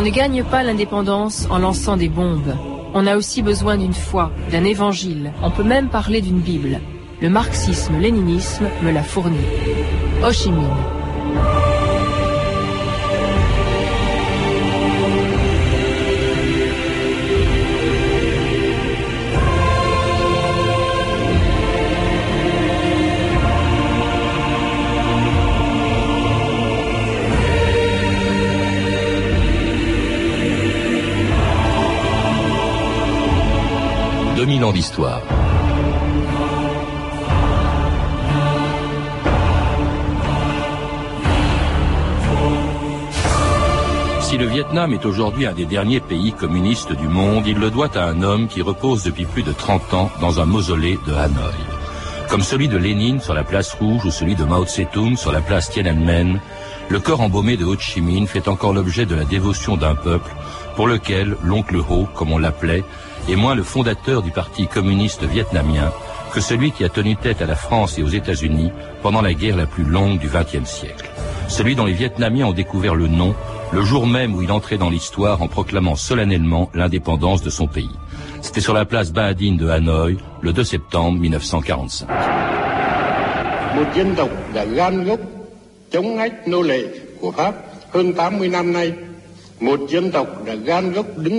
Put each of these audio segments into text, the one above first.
On ne gagne pas l'indépendance en lançant des bombes. On a aussi besoin d'une foi, d'un évangile. On peut même parler d'une Bible. Le marxisme-léninisme me l'a fourni. Ho Chi Minh. Si le Vietnam est aujourd'hui un des derniers pays communistes du monde, il le doit à un homme qui repose depuis plus de 30 ans dans un mausolée de Hanoï. Comme celui de Lénine sur la place Rouge ou celui de Mao Tse-tung sur la place Tiananmen, le corps embaumé de Ho Chi Minh fait encore l'objet de la dévotion d'un peuple pour lequel l'oncle Ho, comme on l'appelait, est moins le fondateur du Parti communiste vietnamien que celui qui a tenu tête à la France et aux États-Unis pendant la guerre la plus longue du XXe siècle. Celui dont les Vietnamiens ont découvert le nom le jour même où il entrait dans l'histoire en proclamant solennellement l'indépendance de son pays. C'était sur la place Ba Dinh de Hanoï le 2 septembre 1945.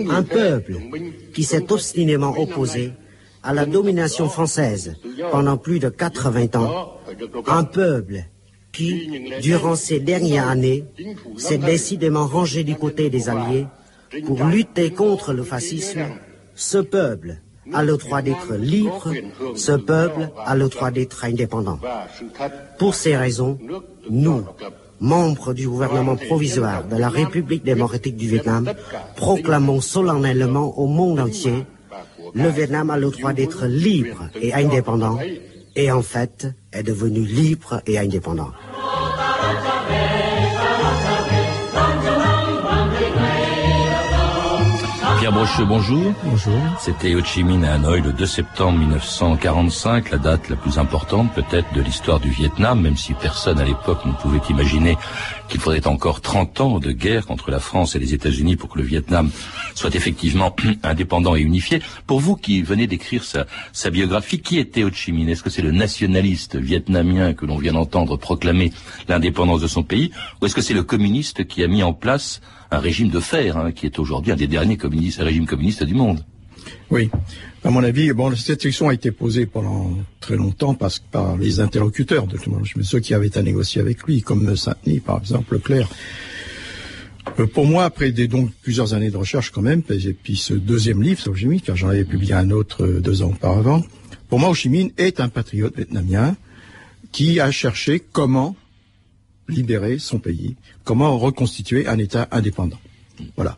Un peuple qui s'est obstinément opposé à la domination française pendant plus de 80 ans. Un peuple qui, durant ces dernières années, s'est décidément rangé du côté des Alliés pour lutter contre le fascisme. Ce peuple a le droit d'être libre, ce peuple a le droit d'être indépendant. Pour ces raisons, nous, membres du gouvernement provisoire de la République démocratique du Vietnam, proclamons solennellement au monde entier le Vietnam a le droit d'être libre et indépendant, et en fait est devenu libre et indépendant. Pierre Brocheux, bonjour. Bonjour. C'était Ho Chi Minh à Hanoï le 2 septembre 1945, la date la plus importante peut-être de l'histoire du Vietnam, même si personne à l'époque ne pouvait imaginer qu'il faudrait encore 30 ans de guerre contre la France et les États-Unis pour que le Vietnam soit effectivement indépendant et unifié. Pour vous qui venez d'écrire sa, sa biographie, qui était Ho Chi Minh? Est-ce que c'est le nationaliste vietnamien que l'on vient d'entendre proclamer l'indépendance de son pays, ou est-ce que c'est le communiste qui a mis en place un régime de fer, hein, qui est aujourd'hui un des derniers communistes, régimes communistes du monde? Oui. À mon avis, bon, cette question a été posée pendant très longtemps par, par les interlocuteurs de ceux qui avaient à négocier avec lui, comme Saint-Denis, par exemple, Claire. Euh, pour moi, après des, donc plusieurs années de recherche quand même, et puis ce deuxième livre sur Ho Chi Minh, car j'en avais publié un autre euh, deux ans auparavant, pour moi, Ho Chi Minh est un patriote vietnamien qui a cherché comment libérer son pays, comment reconstituer un État indépendant. Voilà.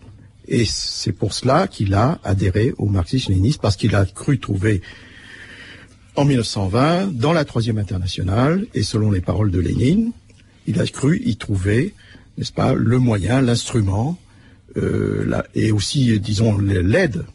Et c'est pour cela qu'il a adhéré au marxisme-léninisme, parce qu'il a cru trouver en 1920, dans la troisième internationale, et selon les paroles de Lénine, il a cru y trouver, n'est-ce pas, le moyen, l'instrument, euh, et aussi, disons, l'aide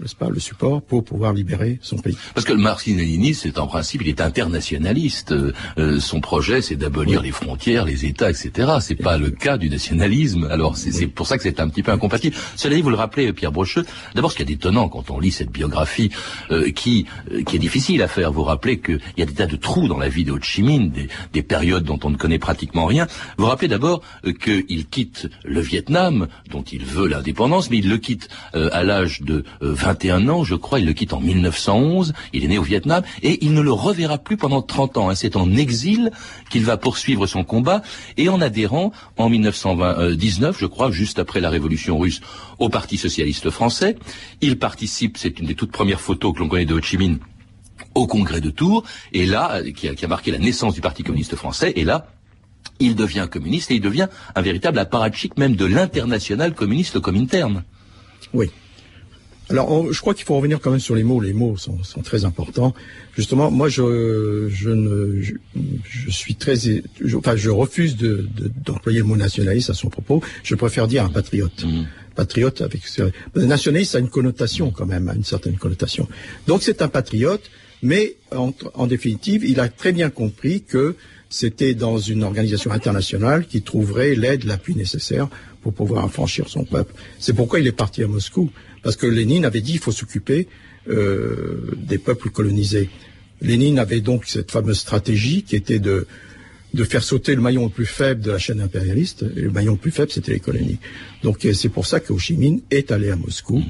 n'est-ce pas, le support pour pouvoir libérer son pays. Parce que le marxisme-léninisme, c'est en principe, il est internationaliste. Euh, euh, son projet, c'est d'abolir les frontières, les États, etc. C'est pas le cas du nationalisme. Alors c'est pour ça que c'est un petit peu incompatible. Cela dit, vous le rappelez, Pierre Brocheux. D'abord, ce qui est étonnant quand on lit cette biographie, euh, qui qui est difficile à faire. Vous rappelez qu'il y a des tas de trous dans la vie de Ho Chi Minh, des, des périodes dont on ne connaît pratiquement rien. Vous rappelez d'abord qu'il quitte le Vietnam, dont il veut l'indépendance, mais il le quitte à l'âge de 21 ans, je crois, il le quitte en 1911, il est né au Vietnam, et il ne le reverra plus pendant 30 ans. Hein. C'est en exil qu'il va poursuivre son combat, et en adhérant en 1919, je crois, juste après la révolution russe, au Parti socialiste français. Il participe, c'est une des toutes premières photos que l'on connaît de Ho Chi Minh, au congrès de Tours, et là, qui a, qui a marqué la naissance du Parti communiste français, et là, il devient communiste et il devient un véritable apparatchik même de l'international communiste cominterne. Oui. Alors, je crois qu'il faut revenir quand même sur les mots. Les mots sont, sont très importants. Justement, moi, je, je ne, je, suis très, enfin, je refuse de, d'employer le mot nationaliste à son propos. Je préfère dire un patriote. Mmh. Patriote avec nationaliste a une connotation quand même, a une certaine connotation. Donc, c'est un patriote, mais en, en définitive, il a très bien compris que c'était dans une organisation internationale qui trouverait l'aide la plus nécessaire pour pouvoir affranchir son peuple. C'est pourquoi il est parti à Moscou, parce que Lénine avait dit qu'il faut s'occuper euh, des peuples colonisés. Lénine avait donc cette fameuse stratégie qui était de faire sauter le maillon le plus faible de la chaîne impérialiste. Et le maillon le plus faible, c'était les colonies. Donc c'est pour ça que Ho Chi Minh est allé à Moscou,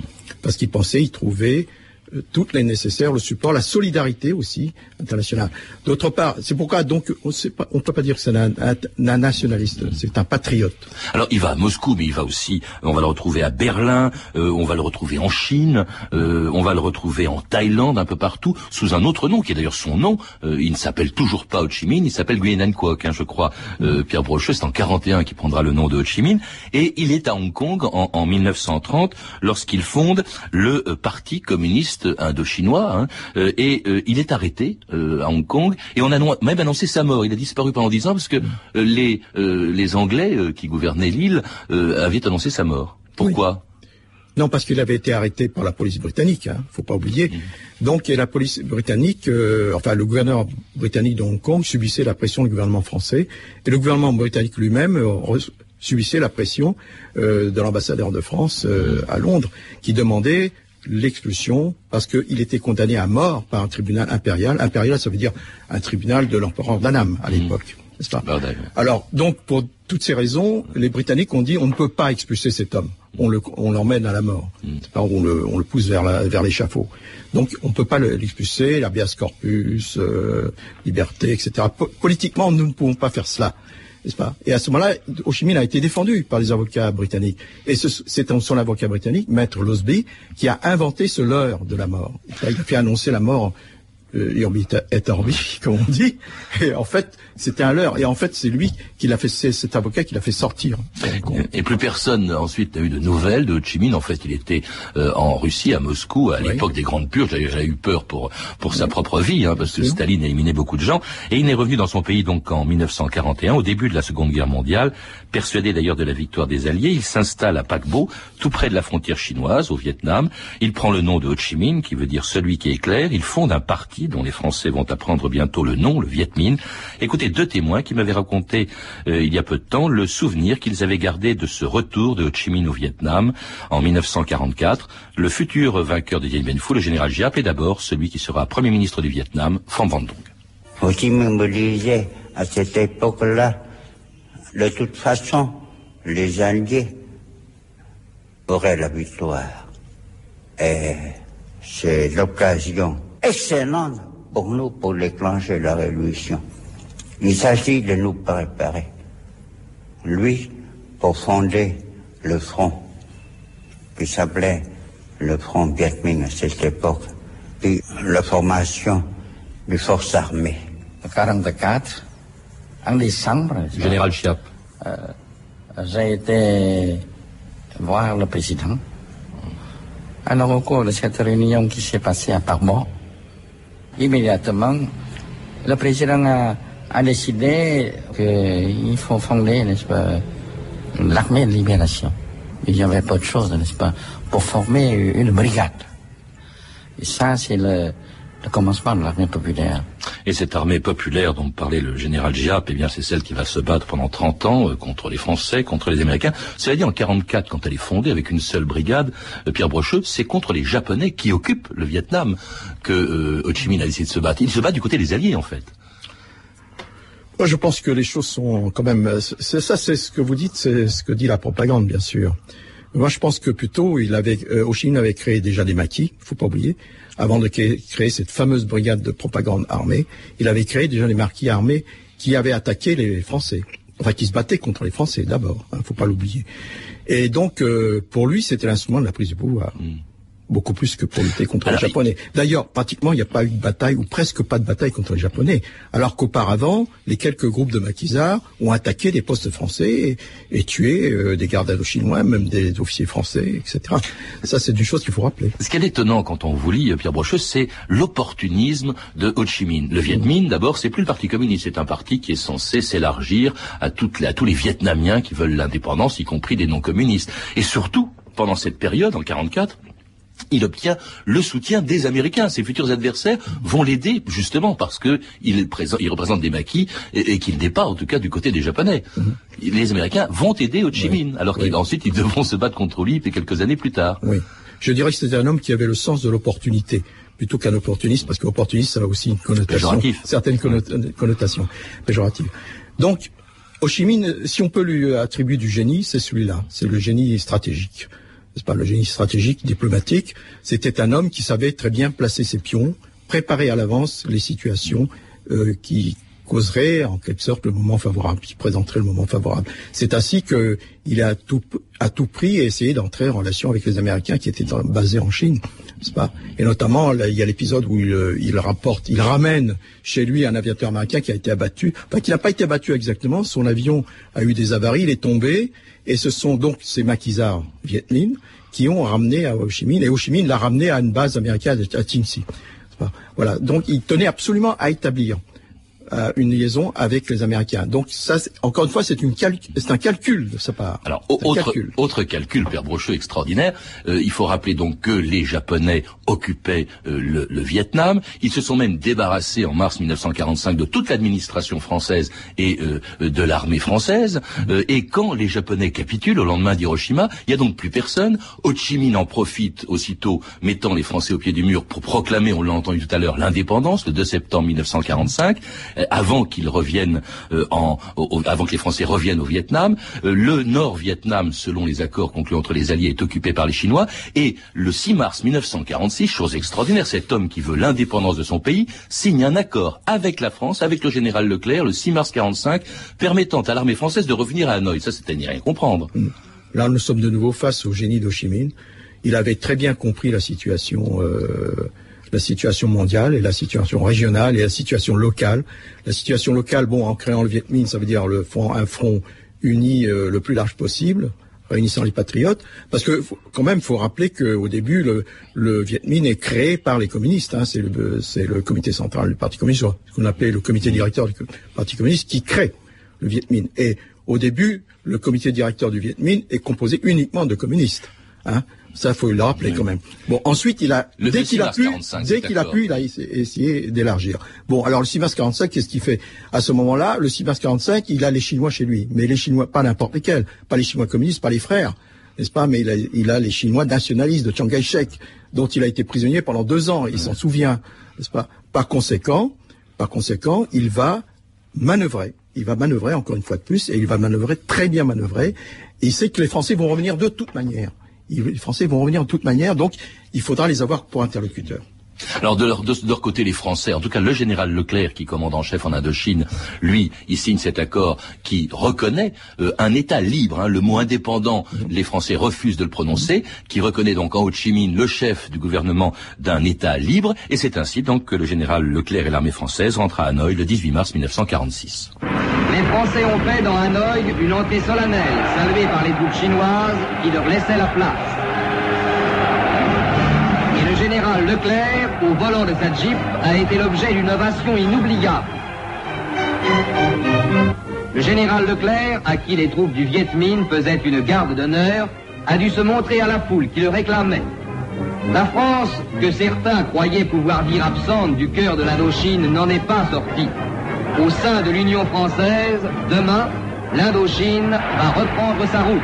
parce qu'il pensait y trouver euh, toutes les nécessaires, le support, la solidarité aussi internationale. D'autre part, c'est pourquoi donc on ne peut pas dire que c'est un, nationaliste, c'est un patriote. Alors il va à Moscou, mais il va aussi, on va le retrouver à Berlin, euh, on va le retrouver en Chine, euh, on va le retrouver en Thaïlande, un peu partout, sous un autre nom qui est d'ailleurs son nom. il ne s'appelle toujours pas Ho Chi Minh, il s'appelle Nguyen Quoc, hein, je crois. Pierre Brocheux, c'est en 41 qui prendra le nom de Ho Chi Minh, et il est à Hong Kong en, en 1930 lorsqu'il fonde le Parti communiste indo-chinois, hein, euh, et euh, il est arrêté euh, à Hong Kong, et on a même annoncé sa mort. Il a disparu pendant dix ans parce que les, les Anglais qui gouvernaient l'île avaient annoncé sa mort. Pourquoi? Non, parce qu'il avait été arrêté par la police britannique, hein, faut pas oublier. Mm. Donc, et la police britannique, enfin le gouverneur britannique de Hong Kong subissait la pression du gouvernement français, et le gouvernement britannique lui-même subissait la pression de l'ambassadeur de France à Londres, qui demandait l'expulsion parce qu'il était condamné à mort par un tribunal impérial. Impérial, ça veut dire un tribunal de l'empereur d'Anam à mmh. l'époque. N'est-ce pas Alors, donc, pour toutes ces raisons, les Britanniques ont dit on ne peut pas expulser cet homme. On l'emmène à la mort. Mmh. on, le, pousse vers l'échafaud. Donc, on ne peut pas l'expulser, l'habeas corpus, euh, liberté, etc. politiquement, nous ne pouvons pas faire cela Et à ce moment-là, Minh a été défendu par les avocats britanniques. Et c'est son avocat britannique, Maître Losby, qui a inventé ce leurre de la mort. Il a fait annoncer la mort euh, et orbi, comme on dit. Et en fait, c'était un leurre. Et en fait, c'est lui qui l'a fait, c'est cet avocat qui l'a fait sortir. Et plus personne ensuite n'a eu de nouvelles de Ho Chi Minh. En fait, il était euh, en Russie, à Moscou, à l'époque des grandes purges. J'avais eu peur pour pour sa propre vie, hein, parce que Staline a éliminé beaucoup de gens. Et il est revenu dans son pays donc en 1941, au début de la Seconde Guerre mondiale, persuadé d'ailleurs de la victoire des Alliés. Il s'installe à Paquebot, tout près de la frontière chinoise, au Vietnam. Il prend le nom de Ho Chi Minh, qui veut dire celui qui éclaire. Il fonde un parti dont les Français vont apprendre bientôt le nom, le Viet Minh. Écoutez deux témoins qui m'avaient raconté euh, il y a peu de temps le souvenir qu'ils avaient gardé de ce retour de Ho Chi Minh au Vietnam en 1944. Le futur vainqueur de Dien Bien Phu, le général Giap, et d'abord celui qui sera Premier ministre du Vietnam, Pham Van Dong. Ho Chi Minh me disait à cette époque-là, de toute façon, les Alliés auraient la victoire. Et c'est l'occasion excellente pour nous pour déclencher la révolution. Il s'agit de nous préparer. Lui, pour fonder le front qui s'appelait le front Viet Minh à cette époque, puis la formation des forces armées. En 1944, en décembre, Général Chiap. Euh, j'ai été voir le président. Alors au cours de cette réunion qui s'est passée à Parmont, immédiatement, le président a, a décidé qu'il faut fonder, n'est-ce pas, l'armée de libération. Il y avait pas de choses, n'est-ce pas, pour former une brigade. Et ça, c'est le, le commencement de l'armée populaire? Et cette armée populaire dont parlait le général Giap, eh bien, c'est celle qui va se battre pendant 30 ans euh, contre les Français, contre les Américains. Cela dit, en 44, quand elle est fondée avec une seule brigade, euh, Pierre Brocheux, c'est contre les Japonais qui occupent le Vietnam que euh, Ho Chi Minh a décidé de se battre. Il se bat du côté des Alliés, en fait. Moi, je pense que les choses sont quand même. C'est ça, c'est ce que vous dites, c'est ce que dit la propagande, bien sûr. Moi, je pense que plutôt, il avait, Minh avait créé déjà des maquis, faut pas oublier avant de créer cette fameuse brigade de propagande armée, il avait créé déjà les marquis armés qui avaient attaqué les Français. Enfin, qui se battaient contre les Français d'abord, il hein, faut pas l'oublier. Et donc, euh, pour lui, c'était l'instrument de la prise du pouvoir. Hmm beaucoup plus que pour lutter contre les Japonais. D'ailleurs, pratiquement, il n'y a pas eu de bataille, ou presque pas de bataille contre les Japonais, alors qu'auparavant, les quelques groupes de maquisards ont attaqué des postes français et, tué euh, des gardes chinois, même des officiers français, etc. Ça, c'est une chose qu'il faut rappeler. Ce qui est étonnant quand on vous lit, Pierre Brocheux, c'est l'opportunisme de Ho Chi Minh. Le Viet Minh, d'abord, c'est plus le Parti communiste, c'est un parti qui est censé s'élargir à, toutes à tous les Vietnamiens qui veulent l'indépendance, y compris des non-communistes. Et surtout, pendant cette période, en 44, il obtient le soutien des Américains. Ses futurs adversaires vont l'aider justement parce que il, représente des maquis et, qu'il n'est pas, en tout cas, du côté des Japonais. Mhm. Les Américains vont aider Ho Chi Minh, alors qu'ensuite ils devront se battre contre lui quelques années plus tard. Oui. Je dirais que c'était un homme qui avait le sens de l'opportunité plutôt qu'un opportuniste, parce qu'opportuniste, ça a aussi une connotation, certaines connotations péjoratives. Donc, Ho Chi Minh, si on peut lui attribuer du génie, c'est celui-là, c'est le génie stratégique n'est-ce pas, le génie stratégique, diplomatique. C'était un homme qui savait très bien placer ses pions, préparer à l'avance les situations euh, qui causeraient en quelque sorte le moment favorable, qui présenteraient le moment favorable. C'est ainsi qu'il a tout, à tout prix essayé d'entrer en relation avec les Américains qui étaient basés en Chine, pas? Et notamment, il y a l'épisode où il, il, rapporte, il ramène chez lui un aviateur américain qui a été abattu, enfin qui n'a pas été abattu exactement. Son avion a eu des avaries, il est tombé, et ce sont donc ces maquisards Viet Minh qui ont ramené à Ho Chi Minh, et Ho Chi Minh l'a ramené à une base américaine à Tsinsi. Voilà. Donc, il tenait absolument à établir euh, une liaison avec les Américains. Donc ça, encore une fois, c'est un calcul de sa part. Alors autre calcul. autre calcul, Père Brocheux, extraordinaire. Euh, il faut rappeler donc que les Japonais occupaient euh, le, Vietnam. Ils se sont même débarrassés en mars 1945 de toute l'administration française et de l'armée française. et quand les Japonais capitulent au lendemain d'Hiroshima, il n'y a donc plus personne. Ho Chi Minh en profite aussitôt, mettant les Français au pied du mur pour proclamer, on l'a entendu tout à l'heure, l'indépendance le 2 septembre 1945. Euh, avant qu'ils reviennent euh, en, avant que les Français reviennent au Vietnam. Euh, le Nord-Vietnam, selon les accords conclus entre les Alliés, est occupé par les Chinois. Et le 6 mars 1946, chose extraordinaire, cet homme qui veut l'indépendance de son pays signe un accord avec la France, avec le général Leclerc, le 6 mars 45, permettant à l'armée française de revenir à Hanoï. Ça, c'était n'y rien comprendre. Mm. Là, nous sommes de nouveau face au génie d'Ho Chi Minh. Il avait très bien compris la situation euh, la situation mondiale et la situation régionale et la situation locale. La situation locale, bon, en créant le Viet Minh, ça veut dire le front, un front uni euh, le plus large possible, réunissant les patriotes, parce que quand même, faut rappeler qu'au début, le, le Viet Minh est créé par les communistes. Hein, c'est le, c'est le comité central du Parti communiste, ce qu'on appelait le comité directeur du Parti communiste, qui crée le Viet Minh. Et au début, le comité directeur du Viet Minh est composé uniquement de communistes. Hein. Ça, faut le rappeler quand même. Bon, ensuite, il a, dès qu'il a pu, dès qu'il a pu, il a essayé d'élargir. Bon, alors le 6 mars 45, qu'est-ce qu'il fait À ce moment-là, le 6 mars 45, il a les Chinois chez lui. Mais les Chinois, pas n'importe lesquels. Pas les Chinois communistes, pas les frères. N'est-ce pas? Mais il a, il a, les Chinois nationalistes de Chiang Kai-shek, dont il a été prisonnier pendant deux ans. Il s'en souvient. N'est-ce pas? Par conséquent, par conséquent, il va manœuvrer. Il va manœuvrer encore une fois de plus, et il va manœuvrer très bien manœuvrer. Et il sait que les Français vont revenir de toute manière les Français vont revenir de toute manière, donc il faudra les avoir pour interlocuteurs. Alors de leur, côté, les Français, en tout cas le général Leclerc qui commande en chef en Indochine, lui, il signe cet accord qui reconnaît euh, un État libre. Hein, le mot indépendant, les Français refusent de le prononcer, qui reconnaît donc en Ho Chi Minh le chef du gouvernement d'un État libre, et c'est ainsi donc que le général Leclerc et l'armée française rentrent à Hanoï le 18 mars 1946. Les Français ont fait dans Hanoï une entrée solennelle, saluée par les troupes chinoises qui leur laissaient la place. Leclerc, au volant de sa jeep, a été l'objet d'une ovation inoubliable. Le général Leclerc, à qui les troupes du Viet Minh faisaient une garde d'honneur, a dû se montrer à la foule qui le réclamait. La France, que certains croyaient pouvoir dire absente du cœur de l'Indochine, n'en est pas sortie au sein de l'Union française, demain, l'Indochine va reprendre sa route.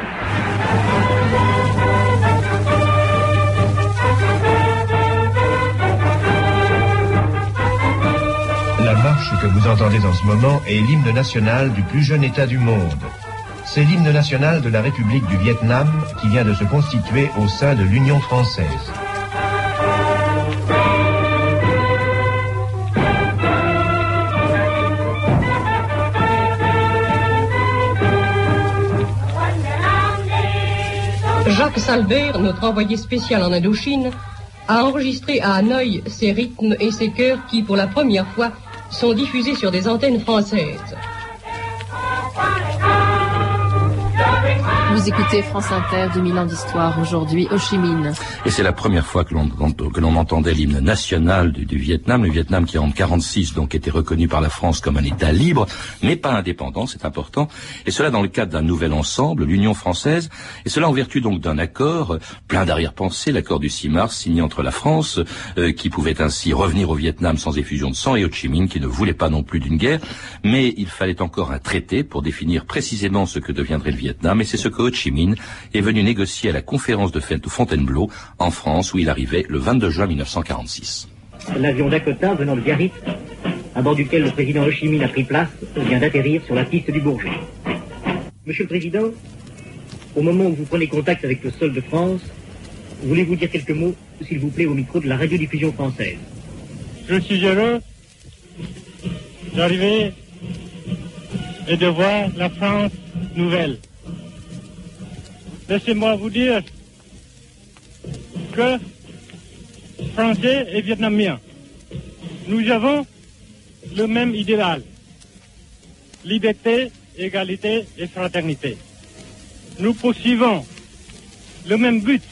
Marche que vous entendez en ce moment est l'hymne national du plus jeune État du monde. C'est l'hymne national de la République du Vietnam qui vient de se constituer au sein de l'Union française. Jacques Salbert, notre envoyé spécial en Indochine, a enregistré à Hanoï ces rythmes et ces chœurs qui, pour la première fois, sont diffusés sur des antennes françaises. Vous écoutez France Inter, 2000 ans d'histoire, aujourd'hui Ho Chi Minh. Et c'est la première fois que l'on que l'on entendait l'hymne national du, du, Vietnam, le Vietnam qui en 46 donc était reconnu par la France comme un État libre, mais pas indépendant, c'est important, et cela dans le cadre d'un nouvel ensemble, l'Union française, et cela en vertu donc d'un accord plein d'arrière-pensée, l'accord du 6 mars signé entre la France, euh, qui pouvait ainsi revenir au Vietnam sans effusion de sang, et Ho Chi Minh qui ne voulait pas non plus d'une guerre, mais il fallait encore un traité pour définir précisément ce que deviendrait le Vietnam, et c'est ce que Ho Chi Minh est venu négocier à la conférence de Fontainebleau en France où il arrivait le 22 juin 1946. L'avion Dakota venant de Biarritz, à bord duquel le président Ho Chi Minh a pris place, vient d'atterrir sur la piste du Bourget. Monsieur le Président, au moment où vous prenez contact avec le sol de France, voulez-vous dire quelques mots, s'il vous plaît, au micro de la radiodiffusion française? Je suis heureux d'arriver et de voir la France nouvelle. Laissez-moi vous dire que Français et Vietnamiens, nous avons le même idéal. Liberté, égalité et fraternité. Nous poursuivons le même but,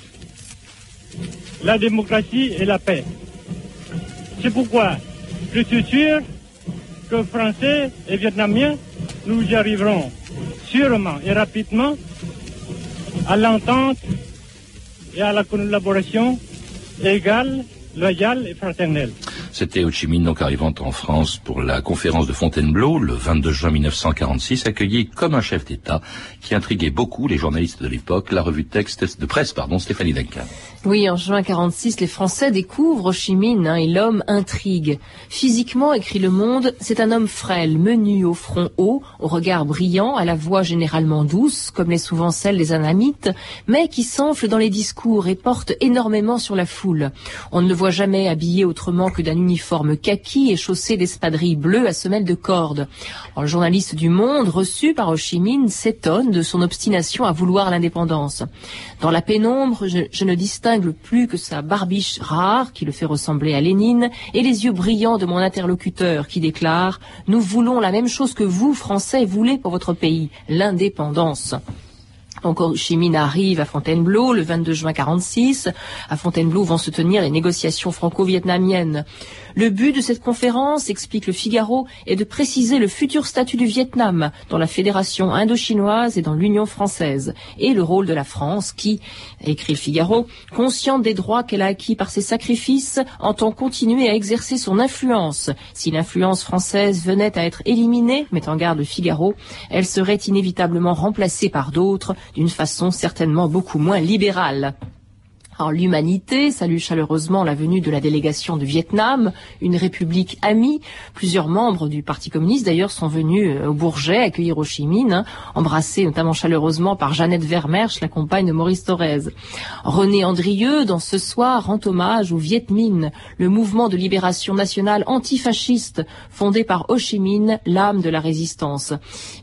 la démocratie et la paix. C'est pourquoi je suis sûr que Français et Vietnamiens, nous arriverons sûrement et rapidement à l'entente et à la collaboration égale, loyale et fraternelle. C'était Ho Chi Minh, donc arrivant en France pour la conférence de Fontainebleau le 22 juin 1946, accueilli comme un chef d'État qui intriguait beaucoup les journalistes de l'époque, la revue de texte de presse, pardon, Stéphanie Duncan. Oui, en juin 46, les Français découvrent Ho Chi Minh hein, et l'homme intrigue. Physiquement, écrit Le Monde, c'est un homme frêle, menu, au front haut, au regard brillant, à la voix généralement douce, comme l'est souvent celle des anamites, mais qui s'enfle dans les discours et porte énormément sur la foule. On ne le voit jamais habillé autrement que d'un uniforme kaki et chaussé d'espadrilles bleues à semelles de corde. Alors, le journaliste du Monde, reçu par Ho Chi Minh, s'étonne de son obstination à vouloir l'indépendance. Dans la pénombre, je, je ne distingue plus que sa barbiche rare, qui le fait ressembler à Lénine, et les yeux brillants de mon interlocuteur, qui déclare « Nous voulons la même chose que vous, Français, voulez pour votre pays, l'indépendance ». Donc Ho Chi Minh arrive à Fontainebleau le 22 juin 46. À Fontainebleau vont se tenir les négociations franco-vietnamiennes. Le but de cette conférence, explique le Figaro, est de préciser le futur statut du Vietnam dans la Fédération indo-chinoise et dans l'Union française, et le rôle de la France qui, écrit le Figaro, consciente des droits qu'elle a acquis par ses sacrifices, entend continuer à exercer son influence. Si l'influence française venait à être éliminée, met en garde le Figaro, elle serait inévitablement remplacée par d'autres d'une façon certainement beaucoup moins libérale. L'humanité salue chaleureusement la venue de la délégation du Vietnam, une république amie. Plusieurs membres du Parti communiste d'ailleurs sont venus au Bourget accueillir Ho Chi Minh, hein, embrassés notamment chaleureusement par Jeannette Vermersch, la compagne de Maurice Thorez. René Andrieux, dans ce soir, rend hommage au Viet Minh, le mouvement de libération nationale antifasciste fondé par Ho Chi Minh, l'âme de la résistance.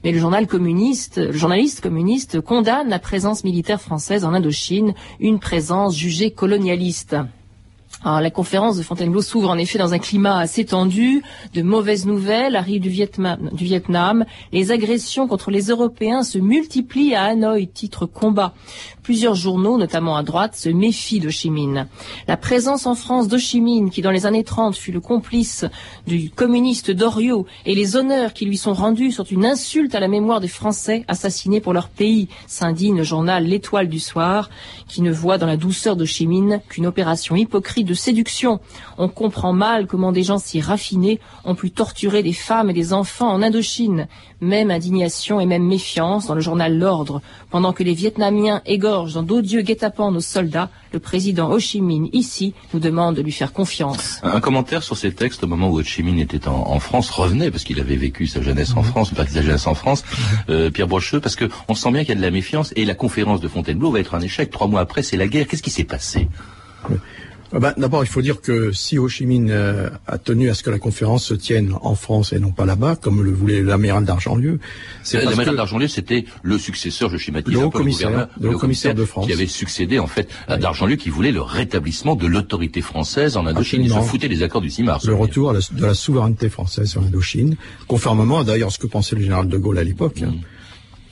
Mais le le journaliste communiste condamne la présence militaire française en Indochine, une présence colonialiste. La conférence de Fontainebleau s'ouvre en effet dans un climat assez tendu, de mauvaises nouvelles arrivent du Vietnam. Les agressions contre les Européens se multiplient à Hanoï, titre combat. Plusieurs journaux, notamment à droite, se méfient de Chi Minh. La présence en France de Chi Minh, qui dans les années 30 fut le complice du communiste Doriot, et les honneurs qui lui sont rendus sont une insulte à la mémoire des Français assassinés pour leur pays, s'indigne le journal L'Étoile du Soir, qui ne voit dans la douceur de qu'une opération hypocrite de séduction. On comprend mal comment des gens si raffinés ont pu torturer des femmes et des enfants en Indochine. Même indignation et même méfiance dans le journal L'Ordre. Pendant que les Vietnamiens égorgent dans d'odieux guet-apens nos soldats, le président Ho Chi Minh, ici, nous demande de lui faire confiance. Un commentaire sur ces textes au moment où Ho Chi Minh était en, en France revenait, parce qu'il avait vécu sa jeunesse en France, une partie de sa jeunesse en France, euh, Pierre Brocheux, parce que on sent bien qu'il y a de la méfiance, et la conférence de Fontainebleau va être un échec. Trois mois après, c'est la guerre. Qu'est-ce qui s'est passé? Ben, D'abord, il faut dire que si Ho Chi Minh euh, a tenu à ce que la conférence se tienne en France et non pas là-bas, comme le voulait l'amiral d'Argentlieu, c'est l'amiral d'Argentlieu, c'était le successeur, je schématise le un haut peu commissaire, le, le, haut commissaire de France, qui avait succédé en fait à d'Argentlieu, qui voulait le rétablissement de l'autorité française en Indochine. Il se foutait des accords du 6 mars. Le retour la, de la souveraineté française sur l'Indochine, conformément à d'ailleurs ce que pensait le général de Gaulle à l'époque, mm. hein,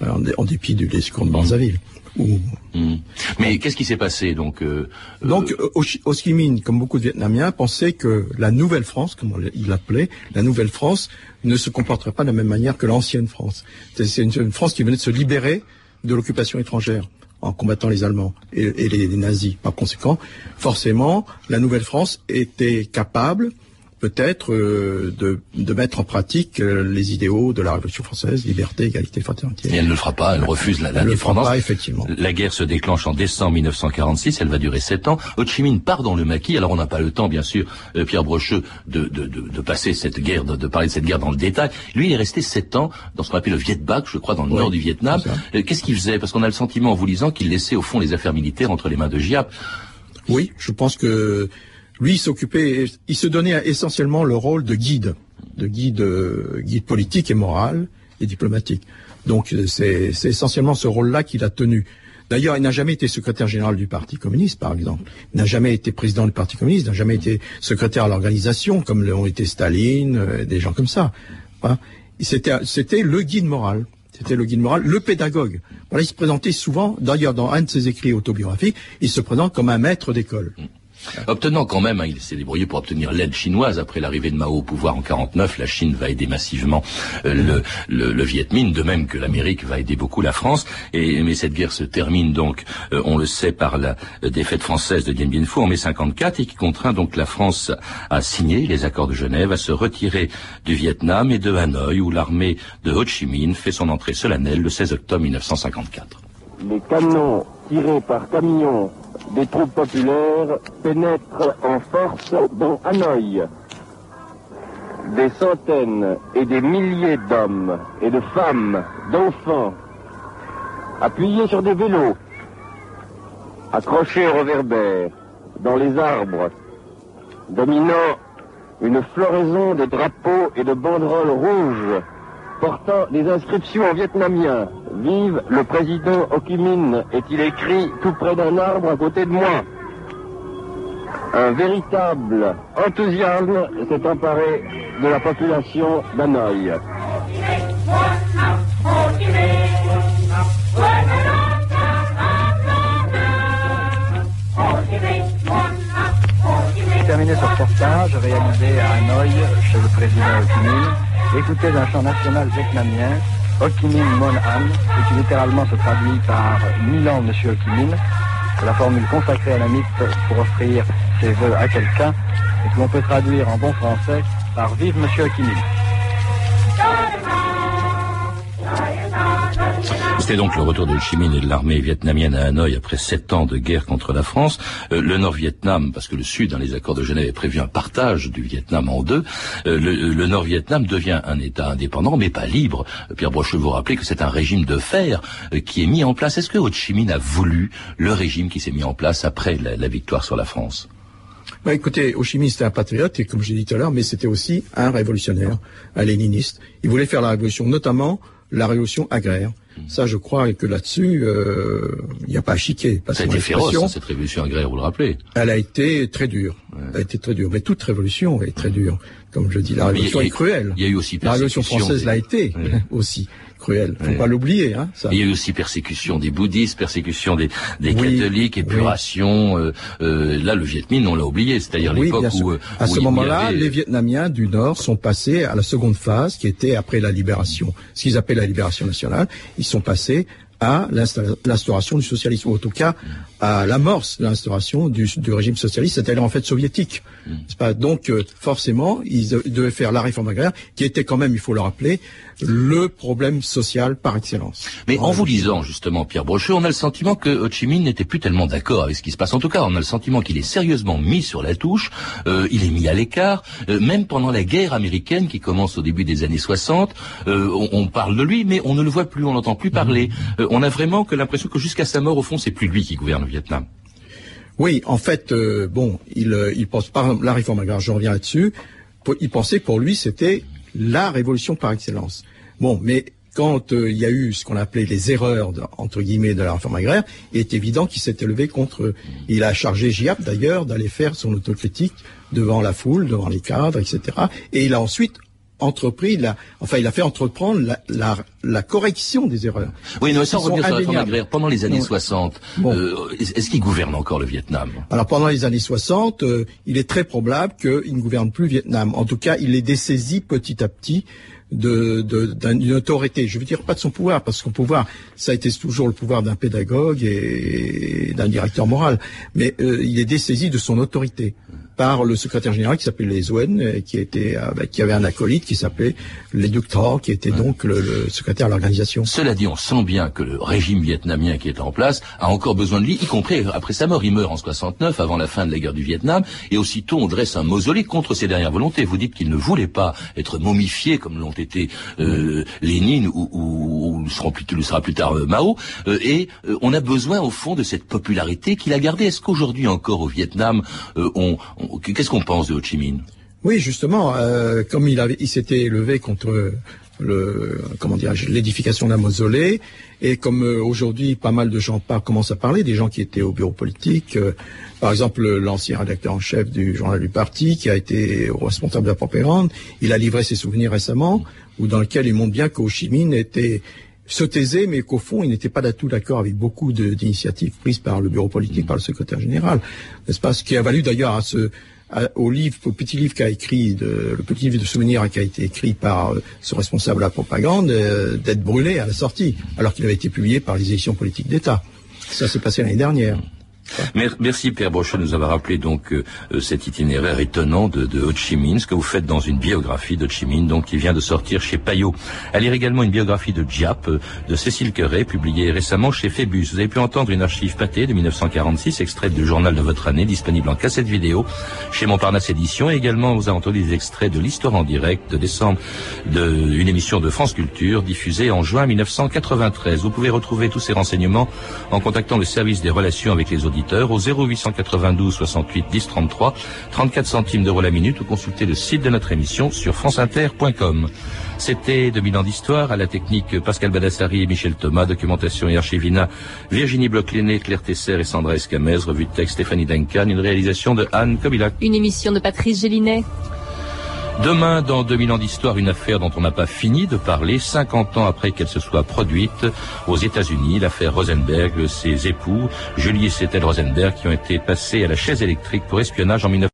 en, dépit du discours de Brazzaville. Ou... Hmm. Mais qu'est-ce qui s'est passé donc euh, Donc euh, Ho Chi Minh, comme beaucoup de Vietnamiens, pensait que la nouvelle France, comme il l'appelait, la nouvelle France ne se comporterait pas de la même manière que l'ancienne France. C'est une, une France qui venait de se libérer de l'occupation étrangère en combattant les Allemands et, et les, les, nazis. Par conséquent, forcément, la Nouvelle-France était capable peut-être euh, de, de, mettre en pratique euh, les idéaux de la Révolution française, liberté, égalité, fraternité. Et elle ne le fera pas, elle refuse la, elle l'indépendance. pas, effectivement. La guerre se déclenche en décembre 1946, elle va durer sept ans. Ho Chi Minh part dans le maquis, alors on n'a pas le temps, bien sûr, euh, Pierre Brocheux, de, de, de, de, passer cette guerre, de, parler de cette guerre dans le détail. Lui, il est resté sept ans dans ce qu'on appelle le Viet Bac, je crois, dans le nord du Vietnam. Qu'est-ce qu'il faisait? Parce qu'on a le sentiment, en vous lisant, qu'il laissait au fond les affaires militaires entre les mains de Giap. Oui, je pense que lui, s'occupait, il se donnait essentiellement le rôle de guide, de guide, euh, guide politique et moral et diplomatique. Donc c'est essentiellement ce rôle-là qu'il a tenu. D'ailleurs, il n'a jamais été secrétaire général du Parti communiste, par exemple. Il n'a jamais été président du Parti communiste, n'a jamais été secrétaire à l'organisation, comme l'ont été Staline, euh, des gens comme ça. Hein. C'était le guide moral. C'était le guide moral, le pédagogue. Voilà, il se présentait souvent, d'ailleurs dans un de ses écrits autobiographiques, il se présente comme un maître d'école. Obtenant quand même, hein, il s'est débrouillé pour obtenir l'aide chinoise après l'arrivée de Mao au pouvoir en 49. La Chine va aider massivement euh, le, le, Viet Minh, de même que l'Amérique va aider beaucoup la France. Et, mais cette guerre se termine donc, euh, on le sait, par la défaite française de Dien Bien Phu en mai 54 et qui contraint donc la France à signer les accords de Genève, à se retirer du Vietnam et de Hanoï où l'armée de Ho Chi Minh fait son entrée solennelle le 16 octobre 1954. Les canons tirés par camions des troupes populaires pénètrent en force dans Hanoï. Des centaines et des milliers d'hommes et de femmes, d'enfants, appuyés sur des vélos, accrochés au réverbère, dans les arbres, dominant une floraison de drapeaux et de banderoles rouges portant des inscriptions en vietnamien. Vive le président Ho Chi Minh, est-il écrit tout près d'un arbre à côté de moi. Un véritable enthousiasme s'est emparé de la population d'Hanoï. terminé ce reportage réalisé à Hanoï chez le président Ho Écoutez un chant national vietnamien, Ho Chi Minh Mon An, qui littéralement se traduit par Mille ans Monsieur Ho Chi Minh. La formule consacrée à la mythe pour offrir ses vœux à quelqu'un, et que l'on peut traduire en bon français par Vive Monsieur Ho Minh. C'était donc le retour de Ho Chi Minh et de l'armée vietnamienne à Hanoï après sept ans de guerre contre la France. Euh, le Nord-Vietnam, parce que le Sud, dans les accords de Genève, est prévu un partage du Vietnam en deux. Euh, le, Nord-Vietnam devient un État indépendant, mais pas libre. Pierre Brocheux vous rappelez que c'est un régime de fer euh, qui est mis en place. Est-ce que Ho Chi Minh a voulu le régime qui s'est mis en place après la, la victoire sur la France? Bah, écoutez, Ho Chi Minh c'était un patriote, et comme j'ai dit tout à l'heure, mais c'était aussi un révolutionnaire, un léniniste. Il voulait faire la révolution, notamment la révolution agraire. Ça, je crois que là-dessus, il euh, n'y a pas à chiquer. Été féroce, hein, cette révolution agraire, vous le rappelez Elle a été très dure. Elle a été très dure. Mais toute révolution est très dure. Comme je dis, la révolution est cruelle. Il y a eu aussi La révolution française l'a été aussi cruelle. Faut pas l'oublier. Hein, Il y a eu aussi persécution des bouddhistes, persécution des, des catholiques, épuration. Euh, euh, là, le Viet Minh, on l'a oublié. C'est-à-dire l'époque où, euh, à ce moment-là, les Vietnamiens du Nord sont passés à la seconde phase, qui était après la libération, ce qu'ils appellent la libération nationale. Ils sont passés à l'instauration du socialisme, ou en tout cas à l'amorce de l'instauration du, régime socialiste, c'est-à-dire en fait soviétique. Mm. Pas Donc euh, forcément, ils devaient faire la réforme agraire, qui était quand même, il faut le rappeler, le problème social par excellence. Mais en, vous lisant justement Pierre Brocheux, on a le sentiment que Ho Chi Minh n'était plus tellement d'accord avec ce qui se passe. En tout cas, on a le sentiment qu'il est sérieusement mis sur la touche, euh, il est mis à l'écart, euh, même pendant la guerre américaine qui commence au début des années 60, on, on, parle de lui, mais on ne le voit plus, on n'entend plus parler. Mm. on a vraiment que l'impression que jusqu'à sa mort, au fond, c'est plus lui qui gouverne Vietnam. Oui, en fait, euh, bon, il, euh, il pense pas la réforme agraire, je reviens là-dessus. Il pensait pour lui, c'était la révolution par excellence. Bon, mais quand euh, il y a eu ce qu'on appelait les erreurs entre guillemets de la réforme agraire, il est évident qu'il s'est élevé contre. Il a chargé Giap d'ailleurs d'aller faire son autocritique devant la foule, devant les cadres, etc. Et il a ensuite entrepris, la, enfin, il a fait entreprendre la, la, la correction des erreurs. Oui, mais sans revenir sur la réforme agraire, pendant les années 60, euh, est-ce qu'il gouverne encore le Vietnam? Alors, pendant les années 60, euh, il est très probable qu'il ne gouverne plus le Vietnam. En tout cas, il est dessaisi petit à petit de, d'une autorité. Je veux dire pas de son pouvoir, parce que son pouvoir, ça a été toujours le pouvoir d'un pédagogue et, d'un directeur moral. Mais euh, il est dessaisi de son autorité par le secrétaire général qui s'appelait Les Ouen, qui était euh, qui avait un acolyte qui s'appelait Les Ductor, qui était donc le, secrétaire de l'organisation. Cela dit, on sent bien que le régime vietnamien qui est en place a encore besoin de lui, y compris après sa mort. Il meurt en 69, avant la fin de la guerre du Vietnam, et aussitôt on dresse un mausolée contre ses dernières volontés. Vous dites qu'il ne voulait pas être momifié comme l'ont été euh, Lénine ou, ou, ou plus, sera plus tard euh, Mao. Euh, et on a besoin au fond de cette popularité qu'il a gardée. Est-ce qu'aujourd'hui encore au Vietnam, on Qu'est-ce qu'on pense de Ho Chi Minh? Oui, justement, euh, comme il, il s'était élevé contre le, comment l'édification d'un mausolée, et comme euh, aujourd'hui pas mal de gens commencent à parler, des gens qui étaient au bureau politique, euh, par exemple l'ancien rédacteur en chef du journal du parti, qui a été responsable de la propagande, il a livré ses souvenirs récemment, où dans lequel il montre bien qu'Ho Chi Minh était se taisait, mais qu'au fond, il n'était pas tout d'accord avec beaucoup d'initiatives prises par le bureau politique, par le secrétaire général, n'est-ce pas? Ce qui a valu d'ailleurs à ce, au livre, au petit livre qu'a écrit, de, le petit livre de souvenirs qui a été écrit par euh, ce responsable de la propagande, euh, d'être brûlé à la sortie, alors qu'il avait été publié par les éditions politiques d'État. Ça s'est passé l'année dernière. Merci Pierre Brochet de nous avoir rappelé donc euh, euh, cet itinéraire étonnant de, de, Ho Chi Minh, ce que vous faites dans une biographie de Ho Chi Minh, donc qui vient de sortir chez Payot. À lire également une biographie de Diap euh, de Cécile Queret, publiée récemment chez Phébus. Vous avez pu entendre une archive pâtée de 1946, extraite du journal de votre année, disponible en cassette vidéo chez Montparnasse Édition. Et également, vous avez entendu des extraits de l'histoire en direct de décembre d'une émission de France Culture diffusée en juin 1993. Vous pouvez retrouver tous ces renseignements en contactant le service des relations avec les au 0892 68 10 33, 34 centimes d'euros la minute ou consulter le site de notre émission sur franceinter.com. C'était 2000 ans d'histoire à la technique Pascal Badassari et Michel Thomas, documentation et archivina Virginie Bloch-Léné, Claire Tesser et Sandra Escamez, revue de texte Stéphanie Duncan, une réalisation de Anne Kobilac. Une émission de Patrice Gélinet. Demain, dans 2000 ans d'histoire, une affaire dont on n'a pas fini de parler, 50 ans après qu'elle se soit produite aux États-Unis, l'affaire Rosenberg, ses époux, Julie et Cétel Rosenberg, qui ont été passés à la chaise électrique pour espionnage en 19